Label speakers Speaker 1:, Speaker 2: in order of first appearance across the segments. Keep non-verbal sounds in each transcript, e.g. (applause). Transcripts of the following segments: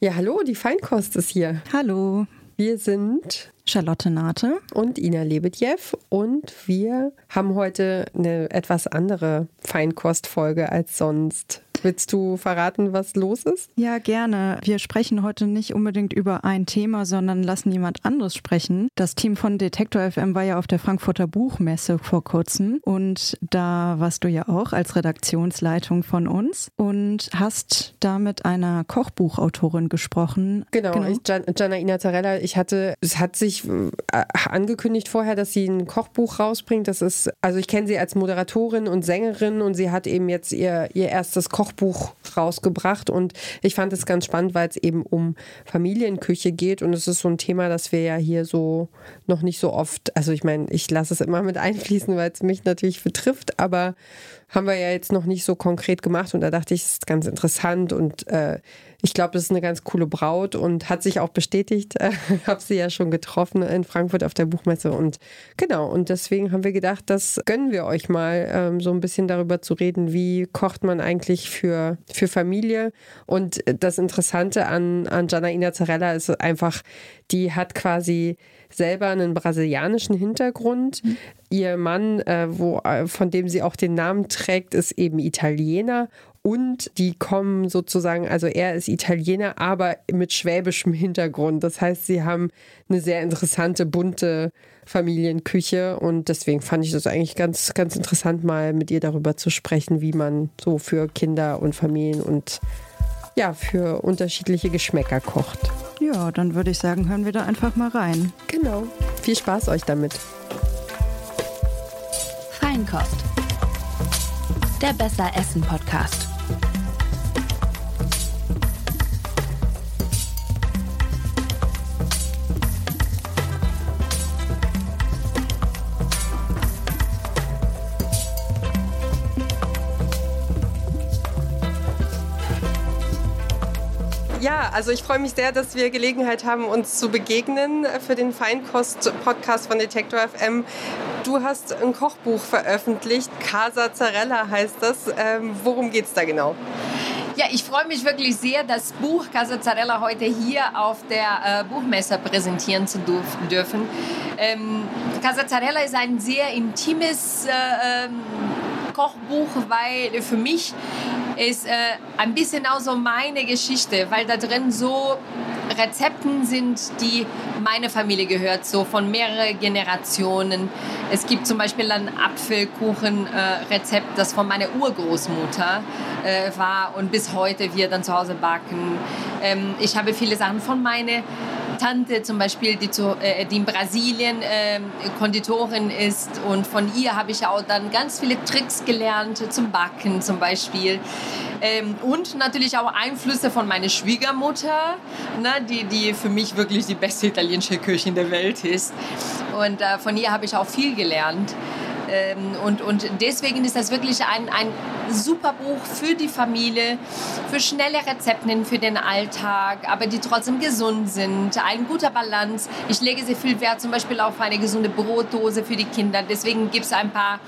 Speaker 1: Ja, hallo, die Feinkost ist hier.
Speaker 2: Hallo.
Speaker 1: Wir sind
Speaker 2: Charlotte Nate
Speaker 1: und Ina Lebedjew und wir haben heute eine etwas andere Feinkostfolge als sonst. Willst du verraten, was los ist?
Speaker 2: Ja, gerne. Wir sprechen heute nicht unbedingt über ein Thema, sondern lassen jemand anderes sprechen. Das Team von Detektor FM war ja auf der Frankfurter Buchmesse vor kurzem und da warst du ja auch als Redaktionsleitung von uns und hast da mit einer Kochbuchautorin gesprochen.
Speaker 1: Genau, genau. Ich, Janaina Zarella, ich hatte, es hat sich äh, angekündigt vorher, dass sie ein Kochbuch rausbringt. Das ist, also ich kenne sie als Moderatorin und Sängerin und sie hat eben jetzt ihr, ihr erstes Kochbuch Kochbuch rausgebracht. Und ich fand es ganz spannend, weil es eben um Familienküche geht. Und es ist so ein Thema, das wir ja hier so noch nicht so oft, also ich meine, ich lasse es immer mit einfließen, weil es mich natürlich betrifft, aber haben wir ja jetzt noch nicht so konkret gemacht. Und da dachte ich, es ist ganz interessant. Und äh, ich glaube, das ist eine ganz coole Braut und hat sich auch bestätigt. (laughs) Äh, habe sie ja schon getroffen in Frankfurt auf der Buchmesse und genau und deswegen haben wir gedacht, das gönnen wir euch mal, ähm, so ein bisschen darüber zu reden, wie kocht man eigentlich für, für Familie und das Interessante an, an Janaina Zarella ist einfach, die hat quasi selber einen brasilianischen Hintergrund. Mhm. Ihr Mann, äh, wo, äh, von dem sie auch den Namen trägt, ist eben Italiener. Und die kommen sozusagen, also er ist Italiener, aber mit schwäbischem Hintergrund. Das heißt, sie haben eine sehr interessante, bunte Familienküche. Und deswegen fand ich das eigentlich ganz, ganz interessant, mal mit ihr darüber zu sprechen, wie man so für Kinder und Familien und ja, für unterschiedliche Geschmäcker kocht.
Speaker 2: Ja, dann würde ich sagen, hören wir da einfach mal rein.
Speaker 1: Genau. Viel Spaß euch damit.
Speaker 3: Feinkost. Der Besser Essen Podcast.
Speaker 1: Also ich freue mich sehr, dass wir Gelegenheit haben, uns zu begegnen für den Feinkost-Podcast von Detektor FM. Du hast ein Kochbuch veröffentlicht, Casa Zarella heißt das. Ähm, worum geht es da genau?
Speaker 4: Ja, ich freue mich wirklich sehr, das Buch Casa Zarella heute hier auf der äh, Buchmesse präsentieren zu dürfen. Ähm, Casa Zarella ist ein sehr intimes äh, ähm, Kochbuch, weil für mich ist äh, ein bisschen auch so meine Geschichte, weil da drin so Rezepten sind, die meine Familie gehört, so von mehreren Generationen. Es gibt zum Beispiel ein Apfelkuchen-Rezept, das von meiner Urgroßmutter äh, war und bis heute wir dann zu Hause backen. Ähm, ich habe viele Sachen von meiner Tante zum Beispiel, die, zu, äh, die in Brasilien äh, Konditorin ist und von ihr habe ich auch dann ganz viele Tricks gelernt zum Backen zum Beispiel. Ähm, und natürlich auch Einflüsse von meiner Schwiegermutter, ne, die, die für mich wirklich die beste italienische Köchin der Welt ist. Und äh, von ihr habe ich auch viel gelernt. Ähm, und, und deswegen ist das wirklich ein, ein super Buch für die Familie, für schnelle Rezepten für den Alltag, aber die trotzdem gesund sind. Ein guter Balance. Ich lege sehr viel Wert zum Beispiel auf eine gesunde Brotdose für die Kinder. Deswegen gibt es ein paar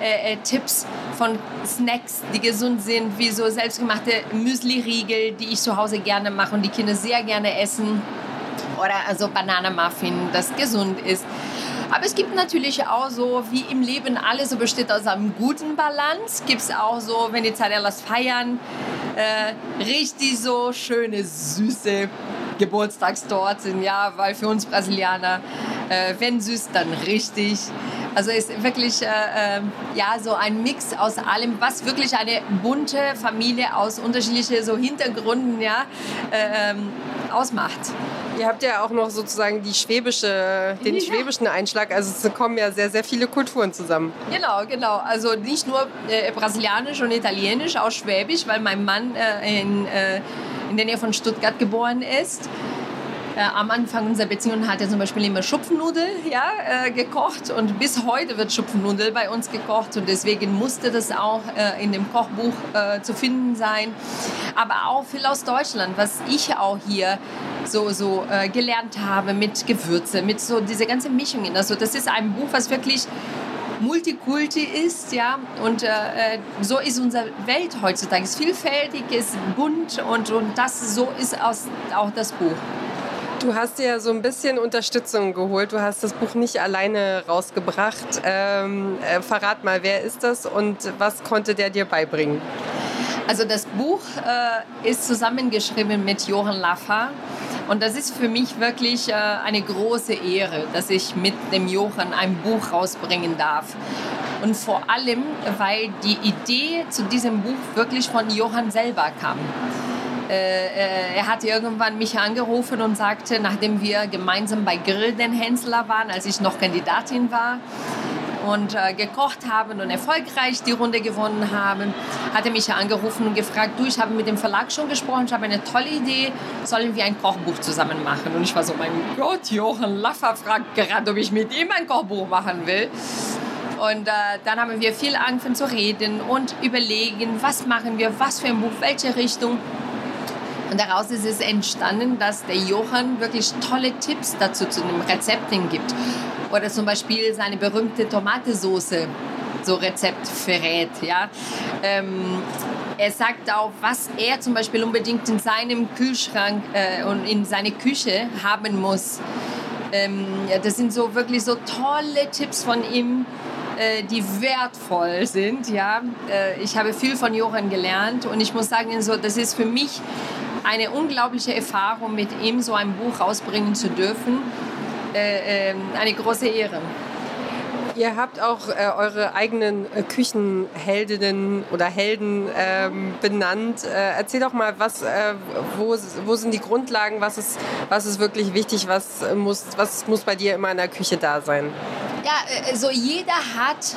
Speaker 4: äh, äh, Tipps von Snacks, die gesund sind, wie so selbstgemachte Müsli-Riegel, die ich zu Hause gerne mache und die Kinder sehr gerne essen. Oder also Bananenmuffin, das gesund ist. Aber es gibt natürlich auch so, wie im Leben alles so besteht aus einem guten Balance, gibt es auch so, wenn die Zarellas feiern, äh, richtig so schöne, süße Geburtstagstorten, ja, weil für uns Brasilianer, äh, wenn süß, dann richtig. Also ist wirklich äh, äh, ja so ein Mix aus allem, was wirklich eine bunte Familie aus unterschiedlichen so Hintergründen ja äh, ähm, ausmacht.
Speaker 1: Ihr habt ja auch noch sozusagen die schwäbische, den ja. schwäbischen Einschlag. Also es kommen ja sehr, sehr viele Kulturen zusammen.
Speaker 4: Genau, genau. Also nicht nur äh, brasilianisch und italienisch, auch schwäbisch, weil mein Mann äh, in, äh, in der Nähe von Stuttgart geboren ist. Äh, am Anfang unserer Beziehung hat er zum Beispiel immer Schupfnudel ja, äh, gekocht und bis heute wird Schupfnudel bei uns gekocht und deswegen musste das auch äh, in dem Kochbuch zu finden sein. Aber auch viel aus Deutschland, was ich auch hier so, so äh, gelernt habe mit Gewürze, mit so diese ganze Mischungen. Also das ist ein Buch, was wirklich Multikulti ist, ja, und äh, äh, so ist unsere Welt heutzutage. Es ist vielfältig, es ist bunt und, und das so ist aus, auch das Buch.
Speaker 1: Du hast dir so ein bisschen Unterstützung geholt. Du hast das Buch nicht alleine rausgebracht. Ähm, äh, verrat mal, wer ist das und was konnte der dir beibringen?
Speaker 4: Also das Buch äh, ist zusammengeschrieben mit Johann Laffer. Und das ist für mich wirklich äh, eine große Ehre, dass ich mit dem Johann ein Buch rausbringen darf. Und vor allem, weil die Idee zu diesem Buch wirklich von Johann selber kam. Äh, äh, er hat irgendwann mich angerufen und sagte, nachdem wir gemeinsam bei Grill den Hensler waren, als ich noch Kandidatin war, und äh, gekocht haben und erfolgreich die Runde gewonnen haben, hat er mich angerufen und gefragt, du, ich habe mit dem Verlag schon gesprochen, ich habe eine tolle Idee, sollen wir ein Kochbuch zusammen machen? Und ich war so, mein Gott, Johann Laffer fragt gerade, ob ich mit ihm ein Kochbuch machen will. Und äh, dann haben wir viel angefangen zu reden und überlegen, was machen wir, was für ein Buch, welche Richtung. Und daraus ist es entstanden, dass der Johann wirklich tolle Tipps dazu zu den Rezepten gibt. Oder zum Beispiel seine berühmte Tomatensoße so Rezept verrät. Ja? Ähm, er sagt auch, was er zum Beispiel unbedingt in seinem Kühlschrank äh, und in seine Küche haben muss. Ähm, ja, das sind so wirklich so tolle Tipps von ihm, äh, die wertvoll sind. Ja? Äh, ich habe viel von Johann gelernt und ich muss sagen, so, das ist für mich eine unglaubliche Erfahrung, mit ihm so ein Buch rausbringen zu dürfen äh, ähm, eine große Ehre.
Speaker 1: Ihr habt auch äh, eure eigenen äh, Küchenheldinnen oder Helden ähm, benannt. Äh, erzähl doch mal, was, äh, wo, wo sind die Grundlagen? Was ist, was ist wirklich wichtig? Was muss, was muss bei dir immer in der Küche da sein?
Speaker 4: Ja, äh, so jeder hat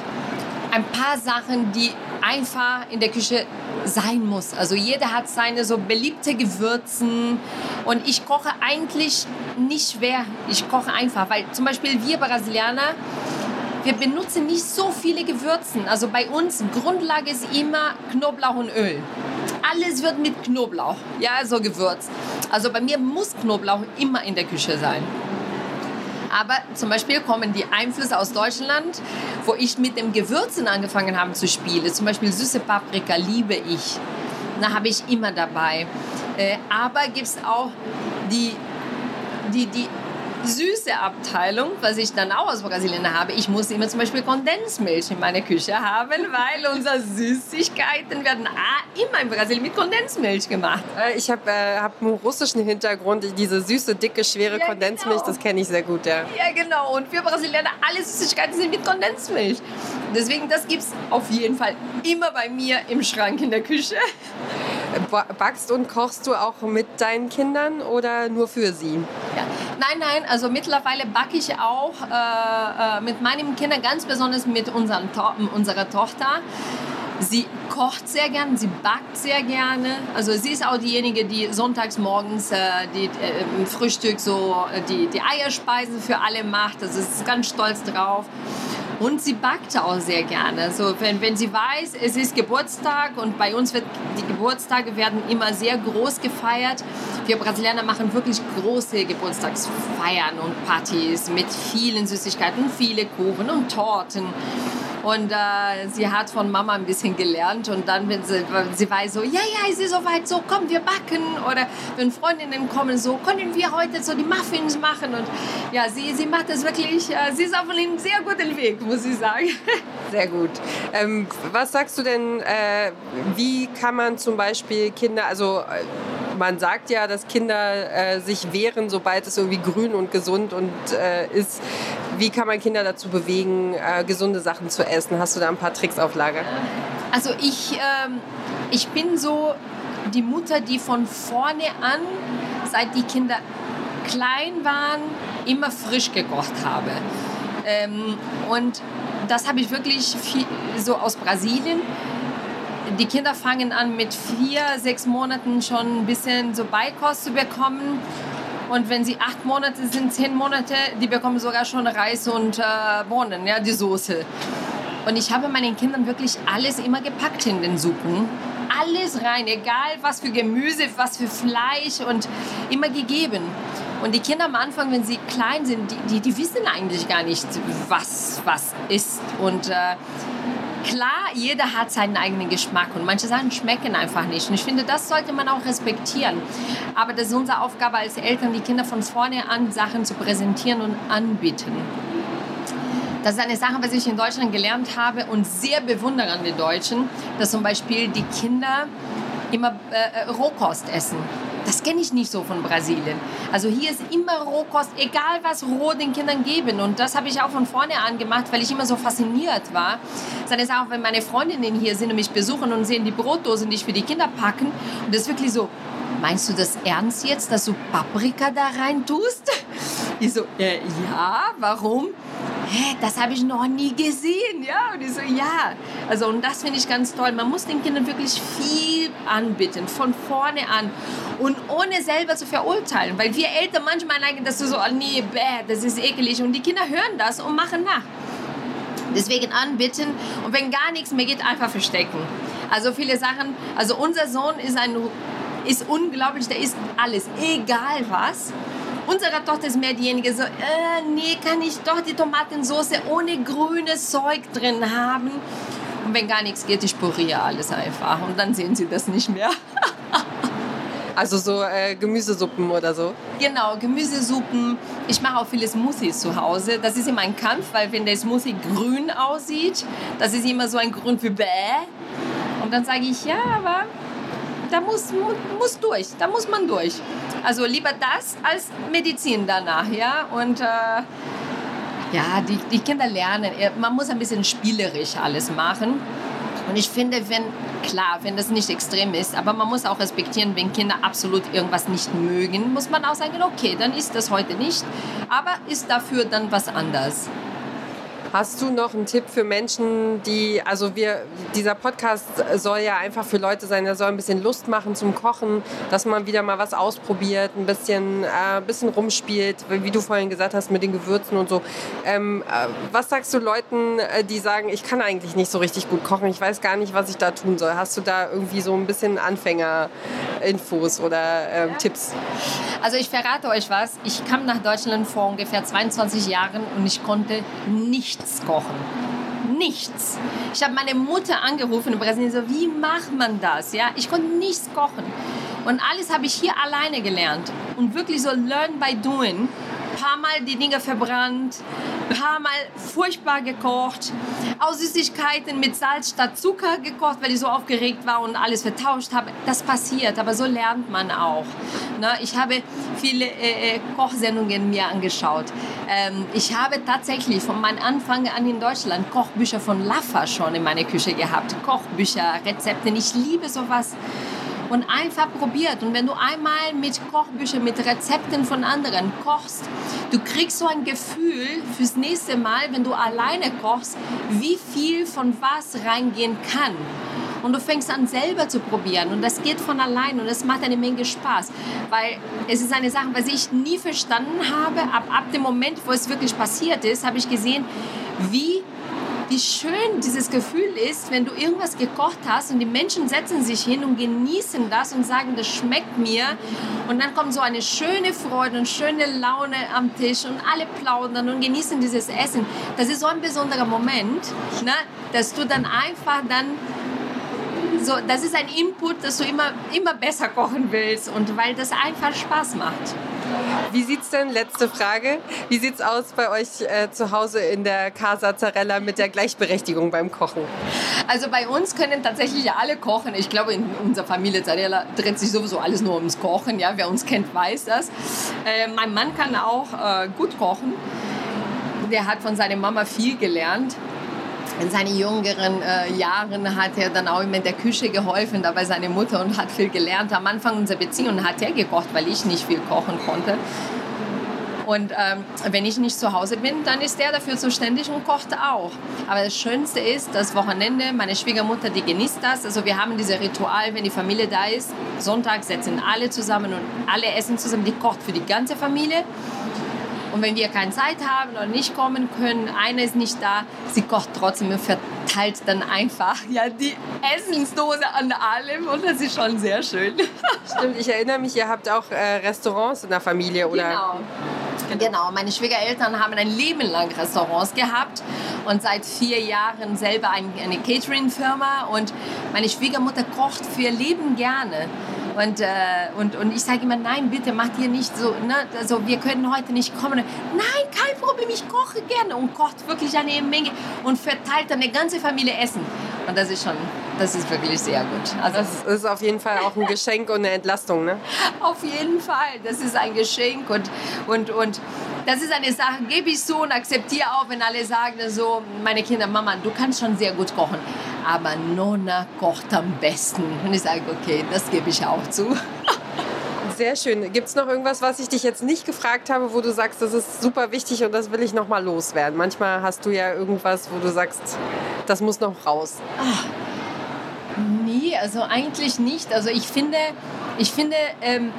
Speaker 4: ein paar Sachen, die einfach in der Küche sein muss. Also jeder hat seine so beliebte Gewürzen und ich koche eigentlich nicht schwer. Ich koche einfach, weil zum Beispiel wir Brasilianer, wir benutzen nicht so viele Gewürzen. Also bei uns Grundlage ist immer Knoblauch und Öl. Alles wird mit Knoblauch, ja, so gewürzt. Also bei mir muss Knoblauch immer in der Küche sein. Aber zum Beispiel kommen die Einflüsse aus Deutschland, wo ich mit dem Gewürzen angefangen habe zu spielen. Zum Beispiel süße Paprika liebe ich. Da habe ich immer dabei. Äh, aber gibt es auch die, die, die süße Abteilung, was ich dann auch aus Brasilien habe. Ich muss immer zum Beispiel Kondensmilch in meiner Küche haben, weil unsere Süßigkeiten werden immer in Brasilien mit Kondensmilch gemacht.
Speaker 1: Äh, ich habe äh, hab einen russischen Hintergrund. Diese süße, dicke, schwere ja, Kondensmilch, genau. das kenne ich sehr gut. Ja.
Speaker 4: ja, genau. Und wir Brasilianer, alle Süßigkeiten sind mit Kondensmilch. Deswegen, das gibt es auf jeden Fall immer bei mir im Schrank in der Küche.
Speaker 1: Backst und kochst du auch mit deinen Kindern oder nur für sie?
Speaker 4: Ja. Nein, nein, also mittlerweile backe ich auch äh, äh, mit meinen Kindern, ganz besonders mit unseren to unserer Tochter. Sie kocht sehr gerne, sie backt sehr gerne. Also sie ist auch diejenige, die sonntags morgens äh, die, äh, im Frühstück so äh, die, die Eierspeisen für alle macht. Also sie ist ganz stolz drauf. Und sie backt auch sehr gerne. So, wenn, wenn sie weiß, es ist Geburtstag und bei uns wird die Geburtstage werden immer sehr groß gefeiert. Wir Brasilianer machen wirklich große Geburtstagsfeiern und Partys mit vielen Süßigkeiten, viele Kuchen und Torten. Und äh, sie hat von Mama ein bisschen gelernt. Und dann, wenn sie, sie weiß so, ja, ja, es ist soweit, so, komm, wir backen. Oder wenn Freundinnen kommen, so, können wir heute so die Muffins machen. Und ja, sie, sie macht das wirklich, äh, sie ist auf einem sehr guten Weg, muss ich sagen. (laughs)
Speaker 1: Sehr gut. Ähm, was sagst du denn, äh, wie kann man zum Beispiel Kinder, also äh, man sagt ja, dass Kinder äh, sich wehren, sobald es irgendwie grün und gesund und äh, ist. Wie kann man Kinder dazu bewegen, äh, gesunde Sachen zu essen? Hast du da ein paar Tricks auf Lager?
Speaker 4: Also ich, ähm, ich bin so die Mutter, die von vorne an, seit die Kinder klein waren, immer frisch gekocht habe. Ähm, und das habe ich wirklich viel, so aus Brasilien die Kinder fangen an mit vier, sechs Monaten schon ein bisschen so Beikost zu bekommen. Und wenn sie acht Monate sind, zehn Monate, die bekommen sogar schon Reis und äh, Bohnen, ja, die Soße. Und ich habe meinen Kindern wirklich alles immer gepackt in den Suppen. Alles rein, egal was für Gemüse, was für Fleisch und immer gegeben. Und die Kinder am Anfang, wenn sie klein sind, die, die, die wissen eigentlich gar nicht, was was ist. Und äh, klar, jeder hat seinen eigenen Geschmack und manche Sachen schmecken einfach nicht. Und ich finde, das sollte man auch respektieren. Aber das ist unsere Aufgabe als Eltern, die Kinder von vorne an Sachen zu präsentieren und anbieten. Das ist eine Sache, was ich in Deutschland gelernt habe und sehr bewundere an den Deutschen, dass zum Beispiel die Kinder immer äh, äh Rohkost essen. Kenne ich nicht so von Brasilien. Also hier ist immer Rohkost, egal was roh den Kindern geben. Und das habe ich auch von vorne an gemacht, weil ich immer so fasziniert war. Das ist auch, wenn meine Freundinnen hier sind und mich besuchen und sehen die Brotdosen, die ich für die Kinder packen. Und das ist wirklich so, meinst du das ernst jetzt, dass du Paprika da rein tust? Ich so, äh, ja, warum? Das habe ich noch nie gesehen, ja? Und ich so, ja. Also, und das finde ich ganz toll. Man muss den Kindern wirklich viel anbieten, von vorne an. Und ohne selber zu verurteilen. Weil wir Eltern manchmal neigen, dass du so, oh nee, bäh, das ist ekelig. Und die Kinder hören das und machen nach. Deswegen anbieten und wenn gar nichts mehr geht, einfach verstecken. Also viele Sachen, also unser Sohn ist ein ist unglaublich, der isst alles, egal was. Unsere Tochter ist mehr diejenige, so, äh, nee, kann ich doch die Tomatensauce ohne grünes Zeug drin haben. Und wenn gar nichts geht, ich puriere alles einfach. Und dann sehen sie das nicht mehr. (laughs)
Speaker 1: Also so äh, Gemüsesuppen oder so?
Speaker 4: Genau, Gemüsesuppen. Ich mache auch viele Smoothies zu Hause. Das ist immer ein Kampf, weil wenn der Smoothie grün aussieht, das ist immer so ein Grund für Bäh. Und dann sage ich, ja, aber da muss, muss durch, da muss man durch. Also lieber das als Medizin danach, ja. Und äh, ja, die, die Kinder lernen. Man muss ein bisschen spielerisch alles machen. Und ich finde, wenn, klar, wenn das nicht extrem ist, aber man muss auch respektieren, wenn Kinder absolut irgendwas nicht mögen, muss man auch sagen, okay, dann ist das heute nicht, aber ist dafür dann was anderes.
Speaker 1: Hast du noch einen Tipp für Menschen, die, also wir, dieser Podcast soll ja einfach für Leute sein, der soll ein bisschen Lust machen zum Kochen, dass man wieder mal was ausprobiert, ein bisschen, äh, bisschen rumspielt, wie du vorhin gesagt hast, mit den Gewürzen und so. Ähm, äh, was sagst du Leuten, äh, die sagen, ich kann eigentlich nicht so richtig gut kochen, ich weiß gar nicht, was ich da tun soll? Hast du da irgendwie so ein bisschen Anfänger-Infos oder äh, Tipps?
Speaker 4: Also ich verrate euch was, ich kam nach Deutschland vor ungefähr 22 Jahren und ich konnte nicht nichts kochen. Nichts. Ich habe meine Mutter angerufen in Brasilien, so, wie macht man das? Ja, ich konnte nichts kochen. Und alles habe ich hier alleine gelernt. Und wirklich so learn by doing paar Mal die Dinge verbrannt, paar Mal furchtbar gekocht, aus Süßigkeiten mit Salz statt Zucker gekocht, weil ich so aufgeregt war und alles vertauscht habe. Das passiert, aber so lernt man auch. Ne? Ich habe viele äh, äh, Kochsendungen mir angeschaut. Ähm, ich habe tatsächlich von meinem Anfang an in Deutschland Kochbücher von Laffa schon in meiner Küche gehabt. Kochbücher, Rezepte. Ich liebe sowas und einfach probiert. Und wenn du einmal mit Kochbüchern, mit Rezepten von anderen kochst, du kriegst so ein Gefühl fürs nächste Mal, wenn du alleine kochst, wie viel von was reingehen kann. Und du fängst an selber zu probieren und das geht von allein und es macht eine Menge Spaß, weil es ist eine Sache, was ich nie verstanden habe. Ab, ab dem Moment, wo es wirklich passiert ist, habe ich gesehen, wie wie schön dieses Gefühl ist, wenn du irgendwas gekocht hast und die Menschen setzen sich hin und genießen das und sagen, das schmeckt mir. Und dann kommt so eine schöne Freude und schöne Laune am Tisch und alle plaudern und genießen dieses Essen. Das ist so ein besonderer Moment, ne, dass du dann einfach dann so, das ist ein Input, dass du immer, immer besser kochen willst und weil das einfach Spaß macht.
Speaker 1: Wie sieht es denn, letzte Frage, wie sieht es aus bei euch äh, zu Hause in der Casa Zarella mit der Gleichberechtigung beim Kochen?
Speaker 4: Also bei uns können tatsächlich alle kochen. Ich glaube, in unserer Familie Zarella dreht sich sowieso alles nur ums Kochen. Ja? Wer uns kennt, weiß das. Äh, mein Mann kann auch äh, gut kochen. Der hat von seiner Mama viel gelernt in seinen jüngeren äh, Jahren hat er dann auch immer in der Küche geholfen, dabei seine Mutter und hat viel gelernt. Am Anfang unserer Beziehung hat er gekocht, weil ich nicht viel kochen konnte. Und ähm, wenn ich nicht zu Hause bin, dann ist er dafür zuständig und kocht auch. Aber das Schönste ist, das Wochenende, meine Schwiegermutter, die genießt das. Also wir haben dieses Ritual, wenn die Familie da ist, Sonntag setzen alle zusammen und alle essen zusammen. Die kocht für die ganze Familie. Und wenn wir keine Zeit haben oder nicht kommen können, eine ist nicht da, sie kocht trotzdem und verteilt dann einfach ja, die Essensdose an allem und das ist schon sehr schön. (laughs)
Speaker 1: Stimmt, ich erinnere mich, ihr habt auch äh, Restaurants in der Familie, oder?
Speaker 4: Genau. Genau, meine Schwiegereltern haben ein Leben lang Restaurants gehabt und seit vier Jahren selber eine Catering-Firma und meine Schwiegermutter kocht für ihr Leben gerne. Und, äh, und, und ich sage immer, nein, bitte macht ihr nicht so, ne? also wir können heute nicht kommen. Nein, kein Problem, ich koche gerne und kocht wirklich eine Menge und verteilt dann eine ganze Familie Essen. Und das ist schon, das ist wirklich sehr gut.
Speaker 1: Also das ist auf jeden Fall auch ein Geschenk und eine Entlastung, ne? (laughs)
Speaker 4: Auf jeden Fall, das ist ein Geschenk und, und, und das ist eine Sache, gebe ich so und akzeptiere auch, wenn alle sagen so, meine Kinder, Mama, du kannst schon sehr gut kochen, aber Nonna kocht am besten. Und ich sage, okay, das gebe ich auch zu. (laughs)
Speaker 1: Sehr schön. Gibt es noch irgendwas, was ich dich jetzt nicht gefragt habe, wo du sagst, das ist super wichtig und das will ich noch mal loswerden? Manchmal hast du ja irgendwas, wo du sagst, das muss noch raus. Ach,
Speaker 4: nee, also eigentlich nicht. Also ich finde, ich finde ähm,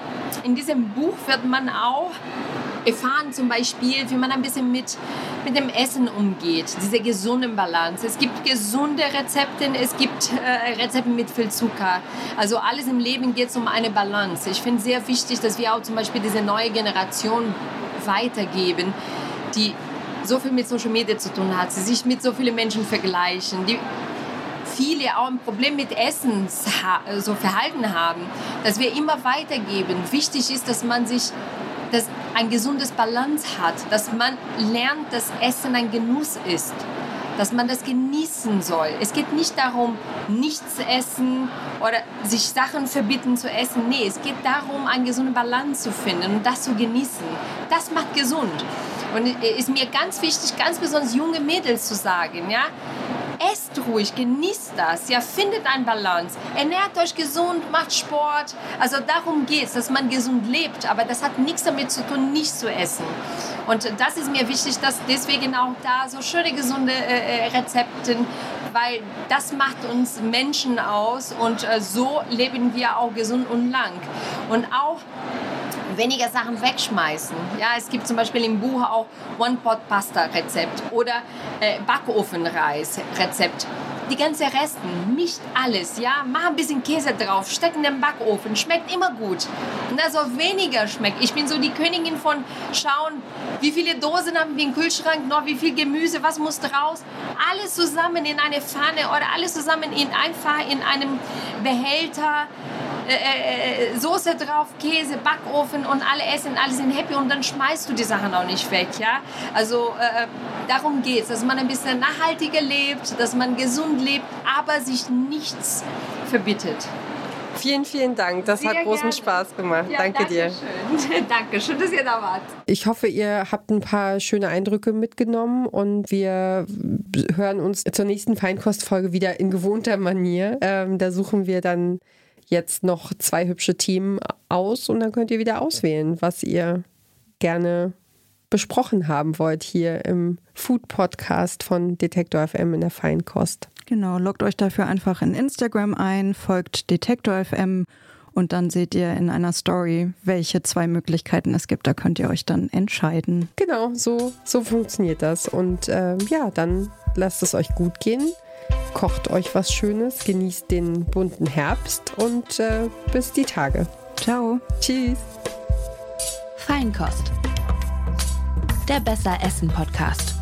Speaker 4: in diesem Buch wird man auch erfahren zum Beispiel, wie man ein bisschen mit, mit dem Essen umgeht, diese gesunde Balance. Es gibt gesunde Rezepte, es gibt äh, Rezepte mit viel Zucker. Also alles im Leben geht es um eine Balance. Ich finde sehr wichtig, dass wir auch zum Beispiel diese neue Generation weitergeben, die so viel mit Social Media zu tun hat, sie sich mit so vielen Menschen vergleichen, die viele auch ein Problem mit Essen so Verhalten haben, dass wir immer weitergeben. Wichtig ist, dass man sich dass ein gesundes Balance hat, dass man lernt, dass Essen ein Genuss ist, dass man das genießen soll. Es geht nicht darum, nichts zu essen oder sich Sachen verbieten zu essen. Nee, es geht darum, eine gesunde Balance zu finden und das zu genießen. Das macht gesund. Und es ist mir ganz wichtig, ganz besonders junge Mädels zu sagen, ja, esst ruhig, genießt das, ja, findet ein Balance, ernährt euch gesund, macht Sport. Also darum geht es, dass man gesund lebt, aber das hat nichts damit zu tun, nicht zu essen. Und das ist mir wichtig, dass deswegen auch da so schöne, gesunde äh, äh Rezepte, weil das macht uns Menschen aus und äh, so leben wir auch gesund und lang. Und auch weniger Sachen wegschmeißen. Ja, es gibt zum Beispiel im Buch auch One-Pot-Pasta-Rezept oder äh, Backofenreis-Rezept. Die ganze Resten, nicht alles, ja. Mach ein bisschen Käse drauf, steck in den Backofen, schmeckt immer gut. Und also weniger schmeckt. Ich bin so die Königin von schauen, wie viele Dosen haben wir im Kühlschrank, noch wie viel Gemüse, was muss raus. Alles zusammen in eine Pfanne oder alles zusammen in einfach in einem Behälter äh, äh, äh, Soße drauf, Käse, Backofen und alle essen, alle sind happy und dann schmeißt du die Sachen auch nicht weg. Ja? Also äh, darum geht es, dass man ein bisschen nachhaltiger lebt, dass man gesund lebt, aber sich nichts verbietet.
Speaker 1: Vielen, vielen Dank. Das Sehr hat großen gerne. Spaß gemacht. Ja, danke, danke dir.
Speaker 4: Schön. (laughs) danke schön, dass ihr da wart.
Speaker 1: Ich hoffe, ihr habt ein paar schöne Eindrücke mitgenommen und wir hören uns zur nächsten Feinkostfolge wieder in gewohnter Manier. Ähm, da suchen wir dann jetzt noch zwei hübsche Themen aus und dann könnt ihr wieder auswählen, was ihr gerne besprochen haben wollt hier im Food Podcast von Detektor FM in der Feinkost.
Speaker 2: Genau, loggt euch dafür einfach in Instagram ein, folgt Detektor FM und dann seht ihr in einer Story, welche zwei Möglichkeiten es gibt. Da könnt ihr euch dann entscheiden.
Speaker 1: Genau, so, so funktioniert das. Und ähm, ja, dann lasst es euch gut gehen kocht euch was Schönes, genießt den bunten Herbst und äh, bis die Tage.
Speaker 2: Ciao.
Speaker 1: Tschüss.
Speaker 3: Feinkost. Der Besser Essen Podcast.